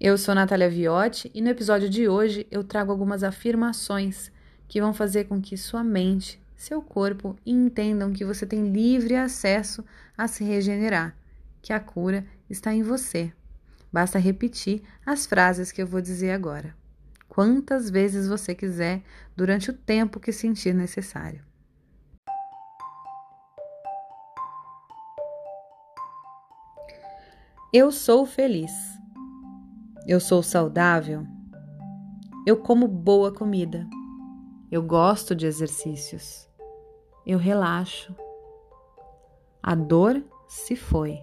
Eu sou Natália Viotti e no episódio de hoje eu trago algumas afirmações que vão fazer com que sua mente, seu corpo entendam que você tem livre acesso a se regenerar, que a cura está em você. Basta repetir as frases que eu vou dizer agora, quantas vezes você quiser, durante o tempo que sentir necessário. Eu sou feliz. Eu sou saudável. Eu como boa comida. Eu gosto de exercícios. Eu relaxo. A dor se foi.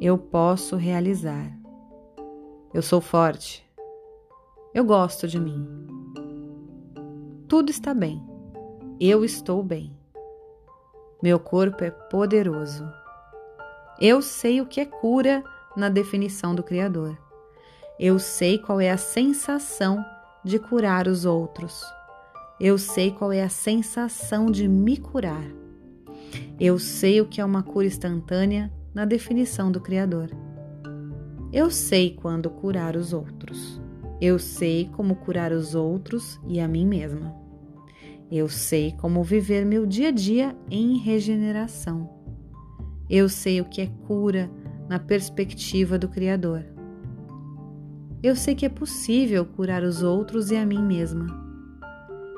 Eu posso realizar. Eu sou forte. Eu gosto de mim. Tudo está bem. Eu estou bem. Meu corpo é poderoso. Eu sei o que é cura na definição do Criador. Eu sei qual é a sensação de curar os outros. Eu sei qual é a sensação de me curar. Eu sei o que é uma cura instantânea na definição do Criador. Eu sei quando curar os outros. Eu sei como curar os outros e a mim mesma. Eu sei como viver meu dia a dia em regeneração. Eu sei o que é cura na perspectiva do Criador. Eu sei que é possível curar os outros e a mim mesma.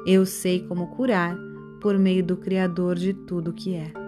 Eu sei como curar por meio do Criador de tudo que é.